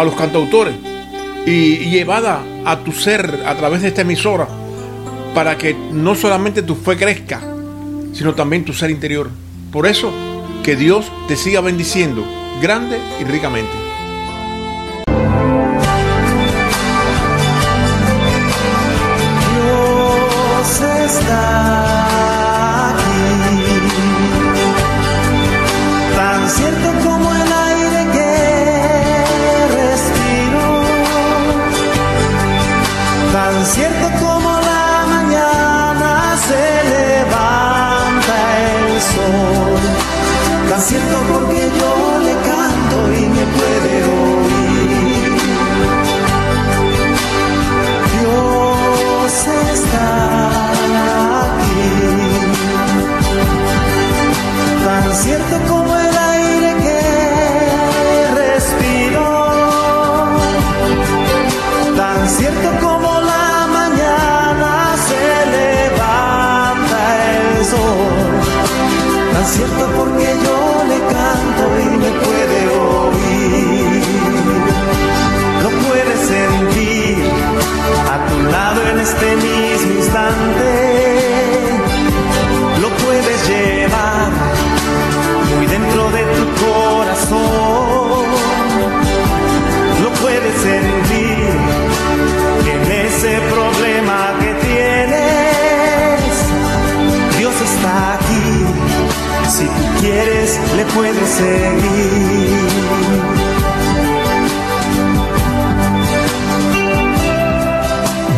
a los cantautores y, llevada a tu ser a través de esta emisora para que no solamente tu fe crezca, sino también tu ser interior. Por eso, que Dios te siga bendiciendo grande y ricamente.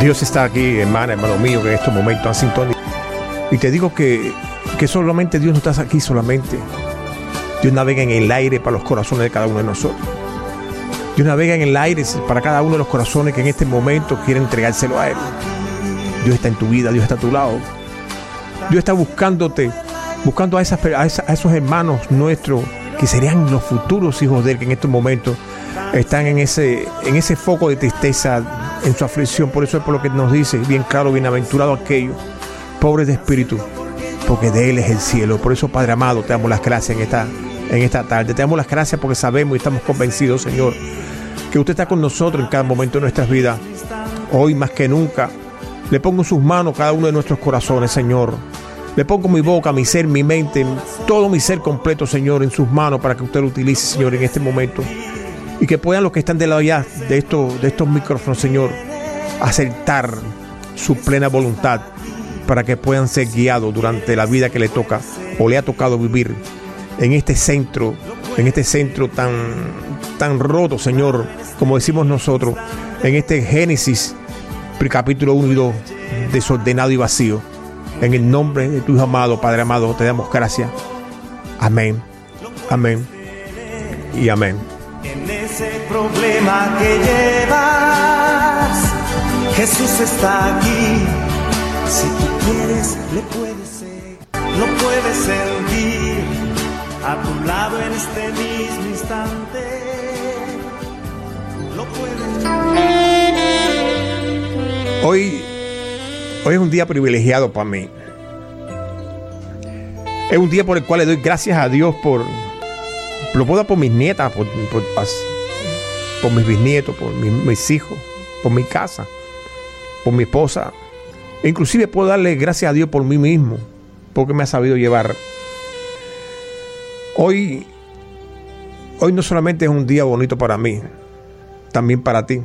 Dios está aquí, hermana, hermano mío, que en estos momentos han sintonizado. Y te digo que, que solamente Dios no está aquí solamente. Dios navega en el aire para los corazones de cada uno de nosotros. Dios navega en el aire para cada uno de los corazones que en este momento quieren entregárselo a Él. Dios está en tu vida, Dios está a tu lado. Dios está buscándote buscando a, a, esos hermanos nuestros que serían los futuros hijos de él que en estos momentos están en ese, en ese foco de tristeza, en su aflicción. Por eso es por lo que nos dice bien claro, bienaventurado aquellos, pobres de espíritu, porque de él es el cielo. Por eso, Padre amado, te damos las gracias en esta, en esta tarde. Te damos las gracias porque sabemos y estamos convencidos, Señor, que usted está con nosotros en cada momento de nuestras vidas. Hoy más que nunca, le pongo en sus manos cada uno de nuestros corazones, Señor le pongo mi boca, mi ser, mi mente, todo mi ser completo, Señor, en sus manos para que usted lo utilice, Señor, en este momento. Y que puedan los que están de lado allá de, esto, de estos micrófonos, Señor, aceptar su plena voluntad para que puedan ser guiados durante la vida que le toca o le ha tocado vivir en este centro, en este centro tan, tan roto, Señor, como decimos nosotros, en este Génesis, capítulo 1 y 2, desordenado y vacío. En el nombre de tu amado, Padre amado, te damos gracias. Amén. Amén. Y amén. Ese problema que llevas, Jesús está aquí. Si tú quieres, le puedes seguir. Lo puedes sentir a tu lado en este mismo instante. Lo puedes. Hoy Hoy es un día privilegiado para mí. Es un día por el cual le doy gracias a Dios por, lo puedo por mis nietas, por, por, mis bisnietos, por mis, hijos, por mi casa, por mi esposa. Inclusive puedo darle gracias a Dios por mí mismo, porque me ha sabido llevar. Hoy, hoy no solamente es un día bonito para mí, también para ti.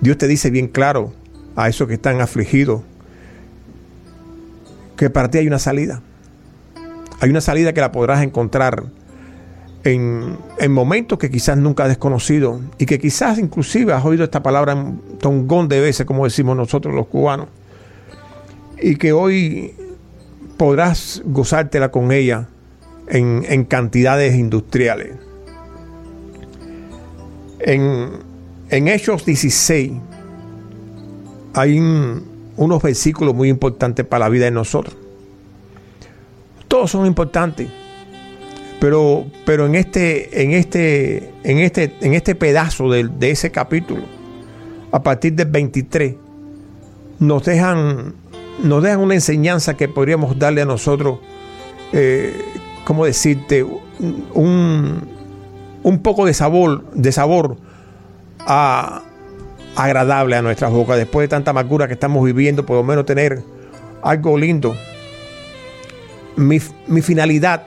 Dios te dice bien claro a esos que están afligidos que para ti hay una salida. Hay una salida que la podrás encontrar en, en, momentos que quizás nunca has desconocido y que quizás inclusive has oído esta palabra un tongón de veces, como decimos nosotros los cubanos, y que hoy podrás gozártela con ella en, cantidades industriales. En, en Hechos 16 hay un, unos versículos muy importantes para la vida de nosotros. Todos son importantes pero, pero en este, en este, en este, en este pedazo de, ese capítulo, a partir del 23, nos dejan, nos dejan una enseñanza que podríamos darle a nosotros, eh, ¿cómo decirte? Un, un poco de sabor, de sabor a, agradable a nuestras bocas. Después de tanta amargura que estamos viviendo, por lo menos tener algo lindo. Mi, mi finalidad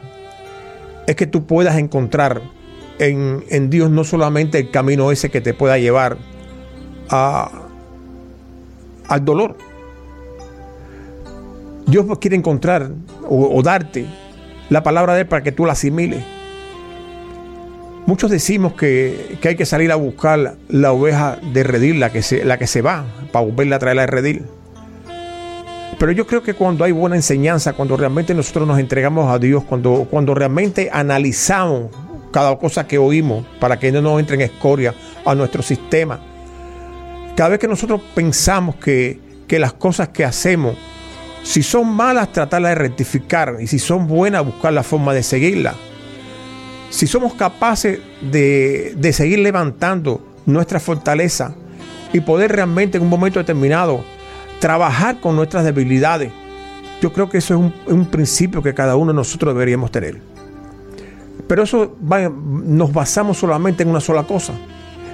es que tú puedas encontrar en, Dios no solamente el camino ese que te pueda llevar a, al dolor. Dios quiere encontrar o, darte la palabra de Él para que tú la asimiles. Muchos decimos que, hay que salir a buscar la oveja de redil, la que se, la que se va, para volverla a traer a redil. Pero yo creo que cuando hay buena enseñanza, cuando realmente nosotros nos entregamos a Dios, cuando, cuando realmente analizamos cada cosa que oímos para que no nos entre en escoria a nuestro sistema, cada vez que nosotros pensamos que, que las cosas que hacemos, si son malas, tratarlas de rectificar y si son buenas, buscar la forma de seguirlas. Si somos capaces de, de seguir levantando nuestra fortaleza y poder realmente en un momento determinado trabajar con nuestras debilidades. Yo creo que eso es un, principio que cada uno de nosotros deberíamos tener. Pero eso nos basamos solamente en una sola cosa,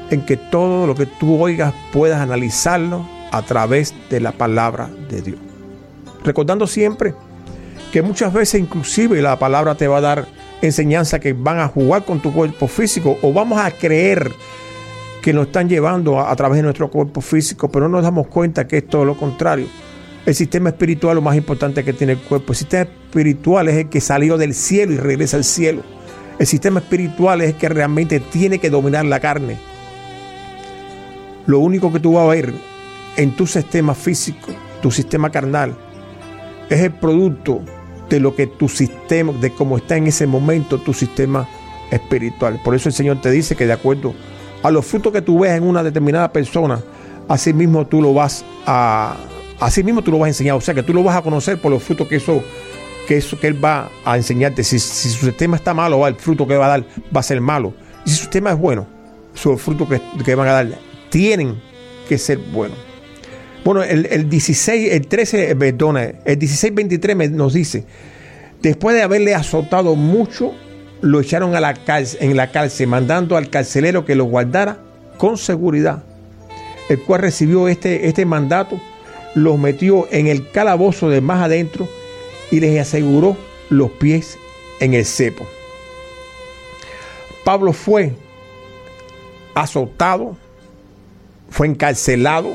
en que todo lo que tú oigas puedas analizarlo a través de la palabra de Dios. Recordando siempre que muchas veces inclusive la palabra te va a dar enseñanza que van a jugar con tu cuerpo físico o vamos a creer que nos están llevando a, través de nuestro cuerpo físico, pero no nos damos cuenta que es todo lo contrario. El sistema espiritual lo más importante que tiene el cuerpo. El sistema espiritual es el que salió del cielo y regresa al cielo. El sistema espiritual es el que realmente tiene que dominar la carne. Lo único que tú vas a ver en tu sistema físico, tu sistema carnal, es el producto de lo que tu sistema, de cómo está en ese momento tu sistema espiritual. Por eso el Señor te dice que de acuerdo a los frutos que tú ves en una determinada persona, así mismo tú lo vas a, así mismo tú lo vas a enseñar. O sea que tú lo vas a conocer por los frutos que eso, que eso que él va a enseñarte. Si, su sistema está malo, el fruto que va a dar va a ser malo. Y si su sistema es bueno, sus frutos que, que van a dar tienen que ser buenos. Bueno, el, 16, el 13, perdona, el 16-23 nos dice, después de haberle azotado mucho, lo echaron a la en la cárcel, mandando al carcelero que lo guardara con seguridad, el cual recibió este, este mandato, los metió en el calabozo de más adentro y les aseguró los pies en el cepo. Pablo fue azotado, fue encarcelado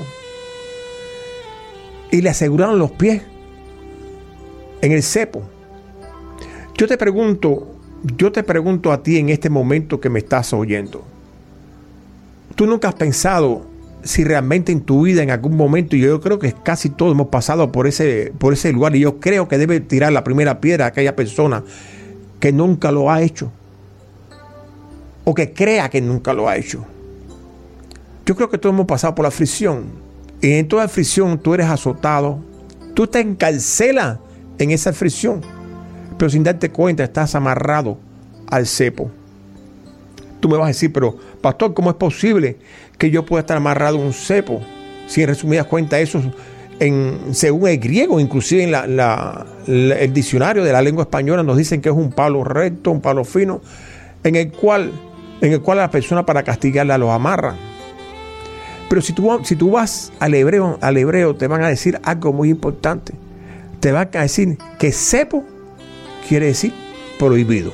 y le aseguraron los pies en el cepo. Yo te pregunto, yo te pregunto a ti en este momento que me estás oyendo, ¿tú nunca has pensado si realmente en tu vida en algún momento, yo creo que casi todos hemos pasado por ese, por ese lugar, y yo creo que debe tirar la primera piedra a aquella persona que nunca lo ha hecho, o que crea que nunca lo ha hecho? Yo creo que todos hemos pasado por la aflicción, y en toda aflicción tú eres azotado, tú te encarcelas en esa aflicción pero sin darte cuenta estás amarrado al cepo. Tú me vas a decir, pero pastor, ¿cómo es posible que yo pueda estar amarrado a un cepo? Si en resumidas cuentas eso, en, según el griego, inclusive en el diccionario de la lengua española nos dicen que es un palo recto, un palo fino, en el cual, en el cual la persona para castigarla lo amarra. Pero si tú, si tú vas al hebreo, al hebreo te van a decir algo muy importante. Te van a decir que cepo quiere decir prohibido.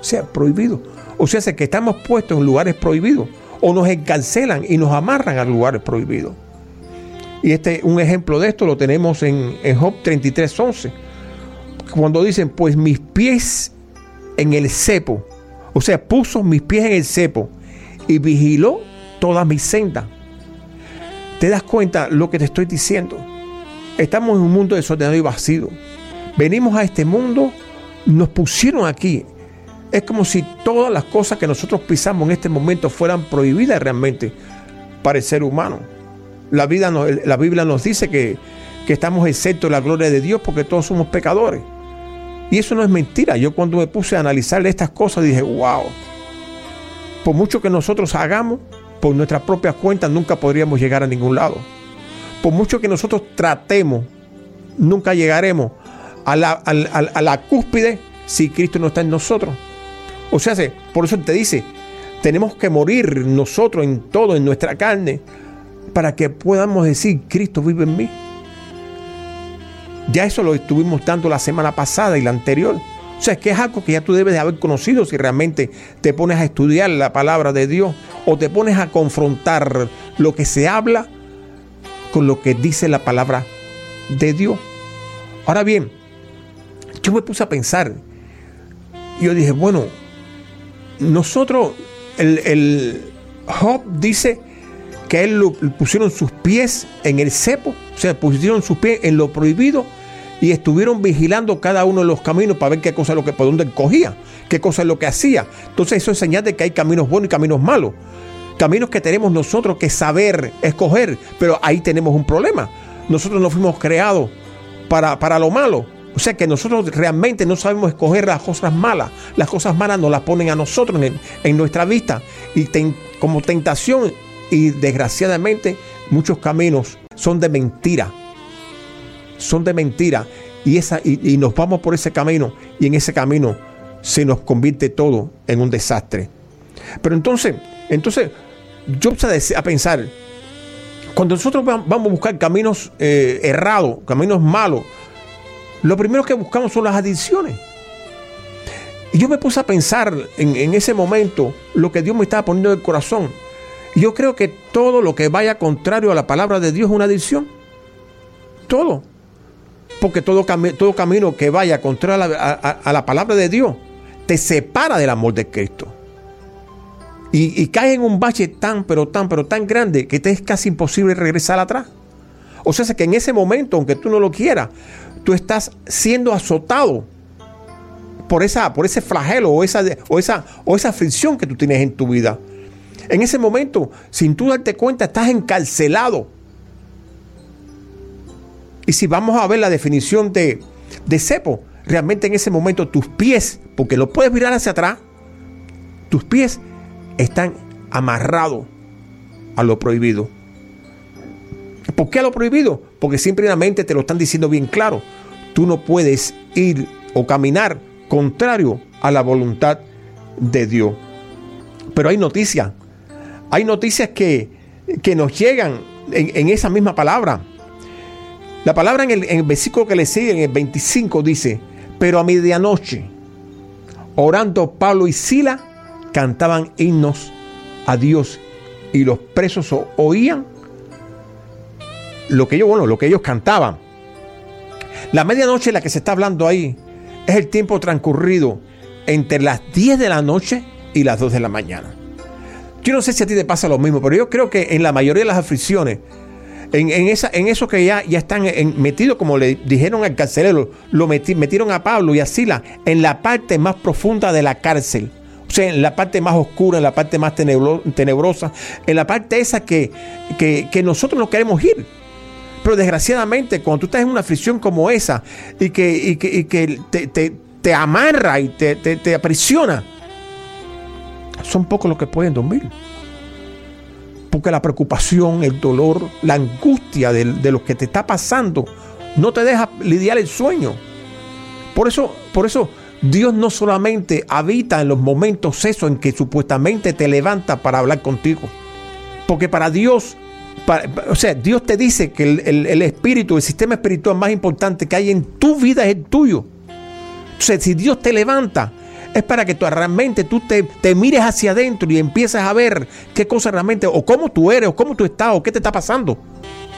O sea, prohibido. O sea, que estamos puestos en lugares prohibidos. o nos encarcelan y nos amarran a lugares prohibidos. Y este, un ejemplo de esto lo tenemos en, en Job 33:11, cuando dicen, pues mis pies en el cepo, o sea, puso mis pies en el cepo y vigiló toda mi senda. ¿Te das cuenta lo que te estoy diciendo? Estamos en un mundo desordenado y vacío. Venimos a este mundo, nos pusieron aquí. Es como si todas las cosas que nosotros pisamos en este momento fueran prohibidas realmente para el ser humano. La, Biblia nos dice que, que estamos exceptos de la gloria de Dios porque todos somos pecadores. Y eso no es mentira. Yo cuando me puse a analizar estas cosas dije, wow, por mucho que nosotros hagamos, por nuestras propias cuentas nunca podríamos llegar a ningún lado. Por mucho que nosotros tratemos, nunca llegaremos a la, cúspide si Cristo no está en nosotros. O sea, por eso te dice, tenemos que morir nosotros en todo, en nuestra carne, para que podamos decir, Cristo vive en mí. Ya eso lo estuvimos dando la semana pasada y la anterior. O sea, es que es algo que ya tú debes de haber conocido si realmente te pones a estudiar la palabra de Dios o te pones a confrontar lo que se habla con lo que dice la palabra de Dios. Ahora bien, yo me puse a pensar, yo dije, bueno, nosotros, el, el Job dice que él pusieron sus pies en el cepo, o sea, pusieron sus pies en lo prohibido y estuvieron vigilando cada uno de los caminos para ver qué cosa es lo que, por dónde cogía, qué cosa es lo que hacía. Entonces eso es señal de que hay caminos buenos y caminos malos. Caminos que tenemos nosotros que saber escoger, pero ahí tenemos un problema. Nosotros no fuimos creados para, para lo malo. O sea que nosotros realmente no sabemos escoger las cosas malas. Las cosas malas nos las ponen a nosotros en, nuestra vista. Y como tentación y desgraciadamente muchos caminos son de mentira. Son de mentira. Y, esa, y, nos vamos por ese camino y en ese camino se nos convierte todo en un desastre. Pero entonces, entonces yo empecé a pensar, cuando nosotros vamos a buscar caminos eh, errados, caminos malos, lo primero que buscamos son las adicciones. Y yo me puse a pensar en, ese momento lo que Dios me estaba poniendo en el corazón. Yo creo que todo lo que vaya contrario a la palabra de Dios es una adicción. Todo. Porque todo, todo camino que vaya contrario a la, palabra de Dios te separa del amor de Cristo. Y, y cae en un bache tan, pero tan, pero tan grande que te es casi imposible regresar atrás. O sea, que en ese momento, aunque tú no lo quieras, tú estás siendo azotado por, esa, por ese flagelo o esa, o, esa, o esa fricción que tú tienes en tu vida. En ese momento, sin tú darte cuenta, estás encarcelado. Y si vamos a ver la definición de, de cepo, realmente en ese momento tus pies, porque lo puedes mirar hacia atrás, tus pies están amarrados a lo prohibido. ¿Por qué lo prohibido? Porque simplemente te lo están diciendo bien claro. Tú no puedes ir o caminar contrario a la voluntad de Dios. Pero hay noticias hay noticias que, nos llegan en, esa misma palabra. La palabra en el, versículo que le sigue, en el 25, dice, pero a medianoche, orando Pablo y Sila, cantaban himnos a Dios y los presos oían lo que ellos, bueno, lo que ellos cantaban. La medianoche, la que se está hablando ahí, es el tiempo transcurrido entre las 10 de la noche y las 2 de la mañana. Yo no sé si a ti te pasa lo mismo, pero yo creo que en la mayoría de las aflicciones, en, esa, en eso que ya, ya están metidos, como le dijeron al carcelero, lo metieron a Pablo y a Sila en la parte más profunda de la cárcel. O sea, en la parte más oscura, en la parte más tenebrosa, en la parte esa que, que, nosotros no queremos ir. Pero desgraciadamente, cuando tú estás en una aflicción como esa y que, que, te, te, amarra y te, te aprisiona, son pocos los que pueden dormir. Porque la preocupación, el dolor, la angustia de, lo que te está pasando no te deja lidiar el sueño. Por eso, por eso Dios no solamente habita en los momentos esos en que supuestamente te levanta para hablar contigo. Porque para Dios, o sea, Dios te dice que el, el, espíritu, el sistema espiritual más importante que hay en tu vida es el tuyo. O sea, si Dios te levanta, es para que tú realmente tú te, te mires hacia adentro y empieces a ver qué cosa realmente, o cómo tú eres, o cómo tú estás, o qué te está pasando.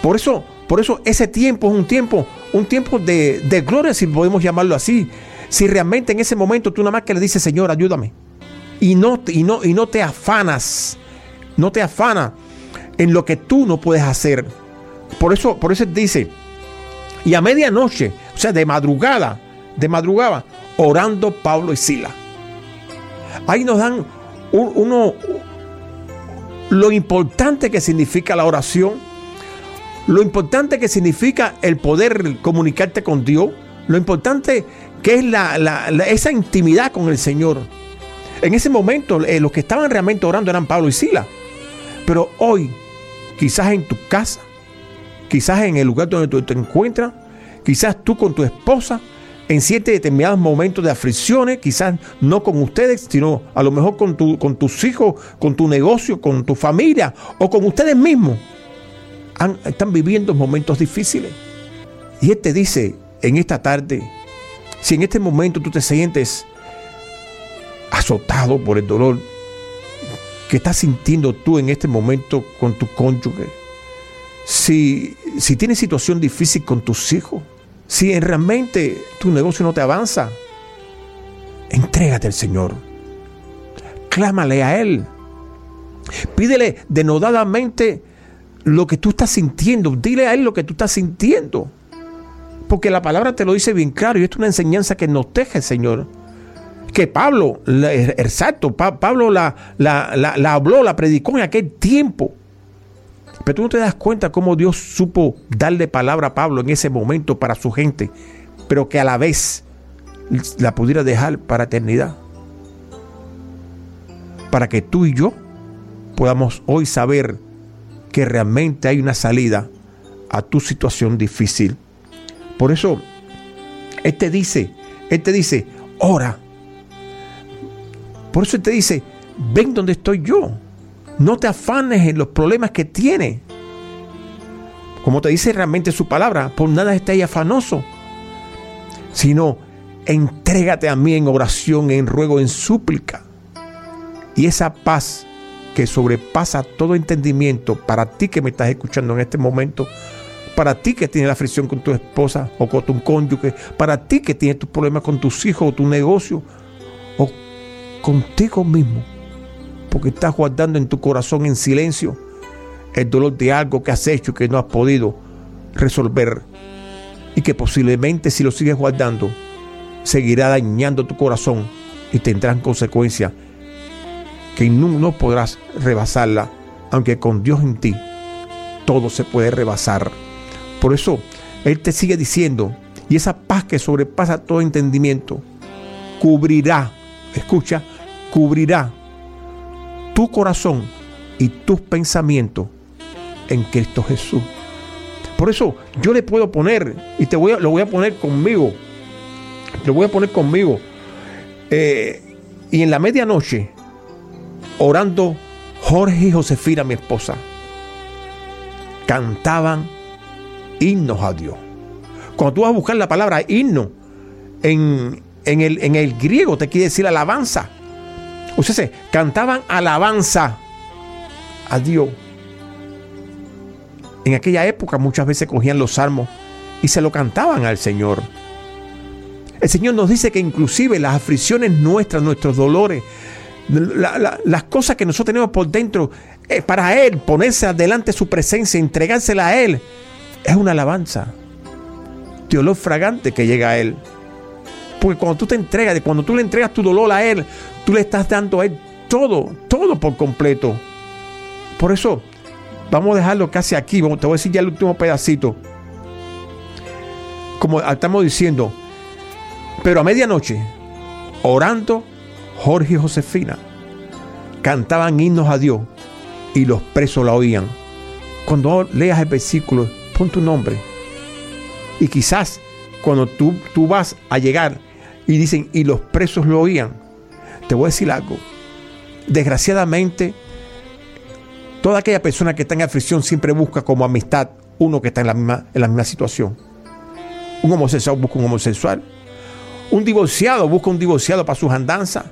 Por eso, por eso ese tiempo es un tiempo, un tiempo de, de gloria, si podemos llamarlo así. Si realmente en ese momento tú nada más que le dices, Señor, ayúdame. Y no, y no, y no te afanas, no te afanas en lo que tú no puedes hacer. Por eso, por eso dice, y a medianoche, o sea, de madrugada, de madrugada, orando Pablo y Sila. Ahí nos dan uno lo importante que significa la oración, lo importante que significa el poder comunicarte con Dios, lo importante que es la, esa intimidad con el Señor. En ese momento, eh, los que estaban realmente orando eran Pablo y Sila. Pero hoy, quizás en tu casa, quizás en el lugar donde tú te encuentras, quizás tú con tu esposa, en siete determinados momentos de aflicciones, quizás no con ustedes, sino a lo mejor con, tu, con tus hijos, con tu negocio, con tu familia o con ustedes mismos, están viviendo momentos difíciles. Y Él te dice en esta tarde, si en este momento tú te sientes azotado por el dolor que estás sintiendo tú en este momento con tu cónyuge, si, si tienes situación difícil con tus hijos, si realmente tu negocio no te avanza, entrégate al Señor. Clámale a Él. Pídele denodadamente lo que tú estás sintiendo. Dile a Él lo que tú estás sintiendo. Porque la palabra te lo dice bien claro y es una enseñanza que nos deja el Señor. Que Pablo, exacto, Pablo la, habló, la predicó en aquel tiempo. Pero tú no te das cuenta cómo Dios supo darle palabra a Pablo en ese momento para su gente, pero que a la vez la pudiera dejar para eternidad. Para que tú y yo podamos hoy saber que realmente hay una salida a tu situación difícil. Por eso, Él te dice, Él te dice, ora. Por eso te dice, ven donde estoy yo. No te afanes en los problemas que tiene. Como te dice realmente su palabra, por nada estés afanoso, sino entrégate a mí en oración, en ruego, en súplica. Y esa paz que sobrepasa todo entendimiento para ti que me estás escuchando en este momento, para ti que tienes la fricción con tu esposa o con tu cónyuge, para ti que tienes tus problemas con tus hijos o tu negocio o contigo mismo porque estás guardando en tu corazón en silencio el dolor de algo que has hecho que no has podido resolver y que posiblemente si lo sigues guardando seguirá dañando tu corazón y tendrán consecuencias que no, no podrás rebasarla, aunque con Dios en ti todo se puede rebasar. Por eso Él te sigue diciendo, y esa paz que sobrepasa todo entendimiento, cubrirá, escucha, cubrirá tu corazón y tus pensamientos en Cristo Jesús. Por eso yo le puedo poner, y te voy a, lo voy a poner conmigo, lo voy a poner conmigo. Eh, y en la medianoche, orando, Jorge y Josefina, mi esposa, cantaban himnos a Dios. Cuando tú vas a buscar la palabra himno, en, el, en el griego te quiere decir alabanza. Ustedes cantaban alabanza a Dios. En aquella época muchas veces cogían los salmos y se lo cantaban al Señor. El Señor nos dice que inclusive las aflicciones nuestras, nuestros dolores, las cosas que nosotros tenemos por dentro, eh, para Él, ponerse adelante su presencia, entregársela a Él, es una alabanza de olor fragante que llega a Él. Porque cuando tú te entregas, cuando tú le entregas tu dolor a Él, tú le estás dando a Él todo, todo por completo. Por eso, vamos a dejarlo casi aquí. Te voy a decir ya el último pedacito. Como estamos diciendo, pero a medianoche, orando, Jorge y Josefina cantaban himnos a Dios y los presos la oían. Cuando leas el versículo, pon tu nombre. Y quizás cuando tú, tú vas a llegar y dicen, y los presos lo oían. Te voy a decir algo. Desgraciadamente, toda aquella persona que está en aflicción siempre busca como amistad uno que está en la misma, en la misma situación. Un homosexual busca un homosexual. Un divorciado busca un divorciado para sus andanzas.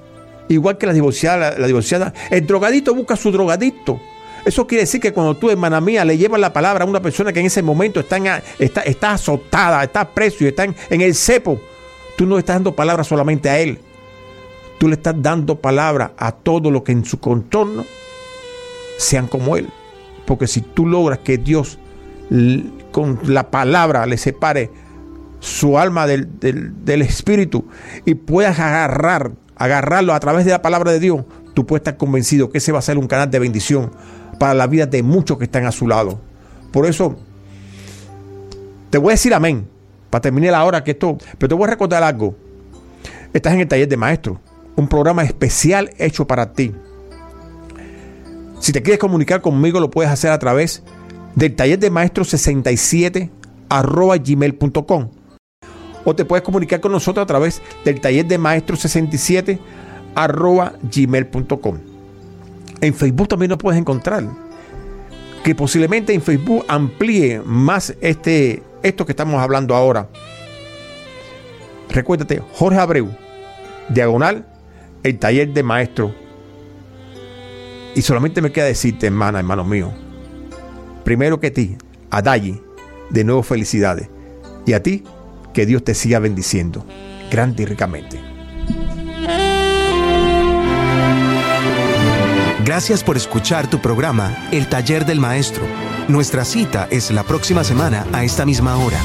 Igual que la divorciada, la, divorciada. El drogadito busca su drogadito. Eso quiere decir que cuando tú, hermana mía, le llevas la palabra a una persona que en ese momento está, está, está azotada, está preso y está en, en el cepo, tú no le estás dando palabra solamente a él. Tú le estás dando palabra a todo lo que en su contorno sean como él. Porque si tú logras que Dios con la palabra le separe su alma del, espíritu y puedas agarrar, agarrarlo a través de la palabra de Dios, tú puedes estar convencido que ese va a ser un canal de bendición para la vida de muchos que están a su lado. Por eso, te voy a decir amén, para terminar la hora que esto, pero te voy a recordar algo. Estás en el taller de maestro, un programa especial hecho para ti. Si te quieres comunicar conmigo, lo puedes hacer a través del taller de maestro 67 arroba gmail.com o te puedes comunicar con nosotros a través del taller de maestro 67 arroba gmail.com. En Facebook también nos puedes encontrar. Que posiblemente en Facebook amplíe más este, esto que estamos hablando ahora. Recuérdate, Jorge Abreu, diagonal, el taller de maestro. Y solamente me queda decirte, hermana, hermano mío, primero que ti, a Dayi, de nuevo felicidades. Y a ti, que Dios te siga bendiciendo, grande y ricamente. Gracias por escuchar tu programa, El Taller del Maestro. Nuestra cita es la próxima semana a esta misma hora.